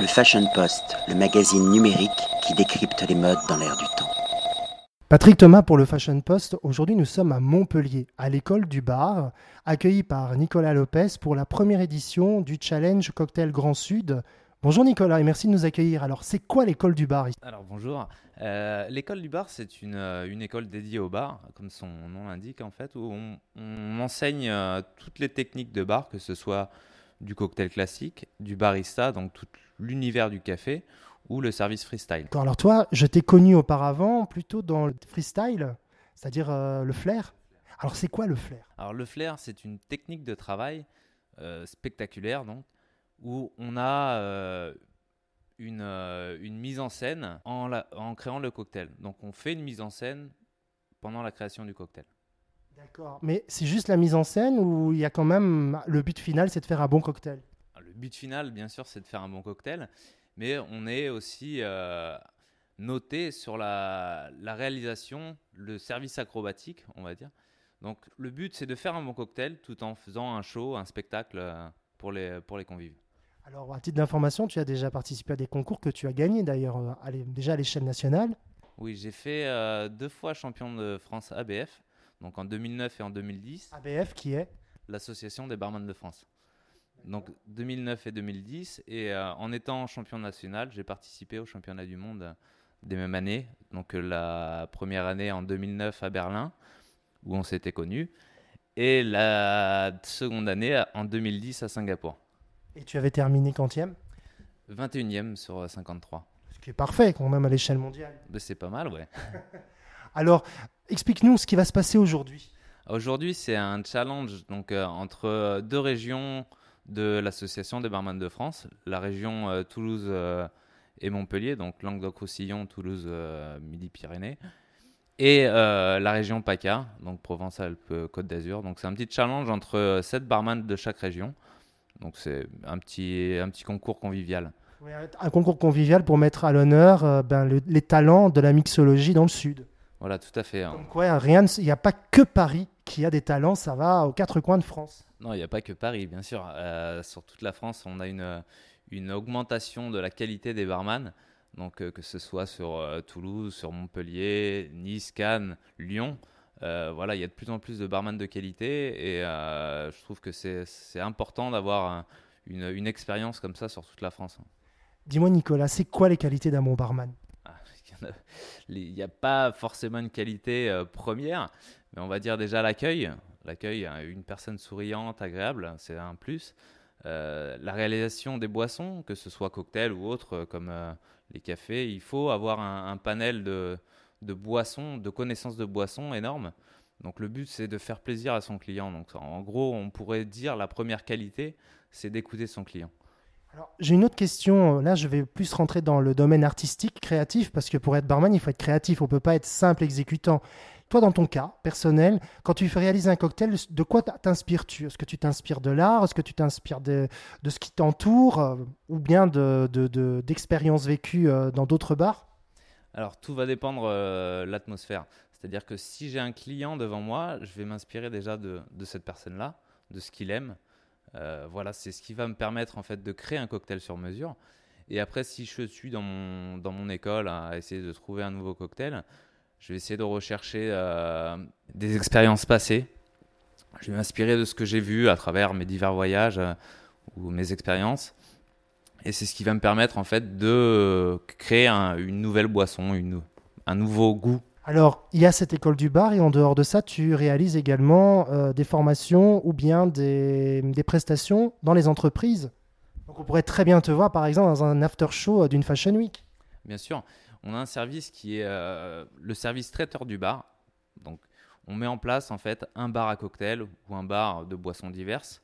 Le Fashion Post, le magazine numérique qui décrypte les modes dans l'air du temps. Patrick Thomas pour le Fashion Post. Aujourd'hui, nous sommes à Montpellier, à l'école du bar, accueillis par Nicolas Lopez pour la première édition du Challenge Cocktail Grand Sud. Bonjour Nicolas et merci de nous accueillir. Alors, c'est quoi l'école du bar Alors, bonjour. Euh, l'école du bar, c'est une, euh, une, école dédiée au bar, comme son nom l'indique en fait, où on, on enseigne euh, toutes les techniques de bar, que ce soit du cocktail classique, du barista, donc tout l'univers du café, ou le service freestyle. Alors toi, je t'ai connu auparavant plutôt dans le freestyle, c'est-à-dire le flair. Alors c'est quoi le flair? Alors le flair, c'est une technique de travail spectaculaire, donc où on a euh, une, euh, une, mise en scène en, en, créant le cocktail. Donc on fait une mise en scène pendant la création du cocktail. D'accord. Mais c'est juste la mise en scène ou il y a quand même le but final, c'est de faire un bon cocktail? Le but final, bien sûr, c'est de faire un bon cocktail, mais on est aussi euh, noté sur la, la, réalisation, le service acrobatique, on va dire. Donc le but, c'est de faire un bon cocktail tout en faisant un show, un spectacle pour les, pour les convives. Alors, à titre d'information, tu as déjà participé à des concours que tu as gagnés d'ailleurs, euh, déjà à l'échelle nationale. Oui, j'ai fait euh, deux fois champion de France ABF, donc en 2009 et en 2010. ABF qui est L'association des barman de France. Donc 2009 et 2010. Et euh, en étant champion national, j'ai participé au championnat du monde des mêmes années. Donc la première année en 2009 à Berlin, où on s'était connus. Et la seconde année en 2010 à Singapour. Et tu avais terminé quantième? 21e sur 53. Ce qui est parfait quand même à l'échelle mondiale. Ben, c'est pas mal, ouais. Alors, explique-nous ce qui va se passer aujourd'hui. Aujourd'hui, c'est un challenge donc, euh, entre deux régions de l'association des barman de France, la région euh, Toulouse euh, et Montpellier, donc Languedoc-Roussillon, Toulouse, Midi-Pyrénées, et la région PACA, donc Provence-Alpes-Côte d'Azur. Donc c'est un petit challenge entre sept barman de chaque région. Donc c'est un petit, un petit concours convivial. un concours convivial pour mettre à l'honneur euh, ben, les talents de la mixologie dans le Sud. Voilà, tout à fait. Hein. Donc rien, il n'y a pas que Paris qui a des talents, ça va aux quatre coins de France. Non, il n'y a pas que Paris, bien sûr. Euh, sur toute la France, on a une, une augmentation de la qualité des barman. Donc euh, que ce soit sur Toulouse, sur Montpellier, Nice, Cannes, Lyon. Euh, voilà, il y a de plus en plus de barman de qualité et euh, je trouve que c'est important d'avoir une, une, expérience comme ça sur toute la France. Dis-moi Nicolas, c'est quoi les qualités d'un bon barman? Il n'y a pas forcément une qualité euh, première, mais on va dire déjà l'accueil. L'accueil, une personne souriante, agréable, c'est un plus. la réalisation des boissons, que ce soit cocktail ou autre, comme les cafés, il faut avoir un panel de, de boissons, de connaissances de boissons énormes. Donc le but, c'est de faire plaisir à son client. Donc en gros, on pourrait dire la première qualité, c'est d'écouter son client. J'ai une autre question. Là, je vais plus rentrer dans le domaine artistique, créatif, parce que pour être barman, il faut être créatif. On ne peut pas être simple exécutant. Toi, dans ton cas personnel, quand tu fais réaliser un cocktail, de quoi t'inspires-tu? Est-ce que tu t'inspires de l'art? Est-ce que tu t'inspires de, ce qui t'entoure euh, Ou bien d'expériences de, vécues euh, dans d'autres bars? Alors tout va dépendre de euh, l'atmosphère. C'est-à-dire que si j'ai un client devant moi, je vais m'inspirer déjà de, cette personne-là, de ce qu'il aime. Euh, voilà, c'est ce qui va me permettre en fait de créer un cocktail sur mesure. Et après, si je suis dans mon, école à essayer de trouver un nouveau cocktail, je vais essayer de rechercher euh, des expériences passées. Je vais m'inspirer de ce que j'ai vu à travers mes divers voyages ou mes expériences. Et c'est ce qui va me permettre en fait de créer une nouvelle boisson, un nouveau goût. Alors, il y a cette école du bar et en dehors de ça, tu réalises également euh, des formations ou bien des, des, prestations dans les entreprises. Donc, on pourrait très bien te voir, par exemple, dans un after show euh, d'une Fashion Week. Bien sûr. On a un service qui est euh, le service traiteur du bar. Donc, on met en place en fait un bar à cocktail ou un bar de boissons diverses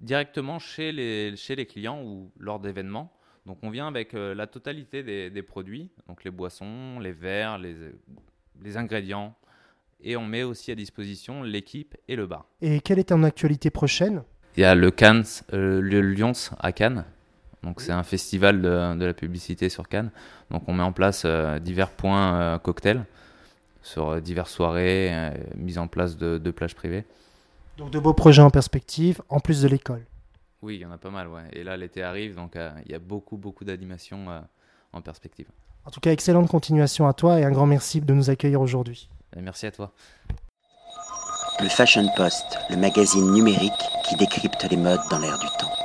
directement chez les, chez les clients ou lors d'événements. Donc on vient avec la totalité des, produits, donc les boissons, les verres, les, les, ingrédients, et on met aussi à disposition l'équipe et le bar. Et quelle est ton actualité prochaine? Il y a le Cannes, euh, le Lyons à Cannes. Donc c'est un festival de, de, la publicité sur Cannes. Donc on met en place euh, divers points cocktails sur diverses soirées, mise en place de, de plages privées. Donc de beaux projets en perspective, en plus de l'école. Oui, il y en a pas mal, ouais. Et là, l'été arrive, donc euh, il y a beaucoup, beaucoup d'animations euh, en perspective. En tout cas, excellente continuation à toi et un grand merci de nous accueillir aujourd'hui. merci à toi. Le Fashion Post, le magazine numérique qui décrypte les modes dans l'air du temps.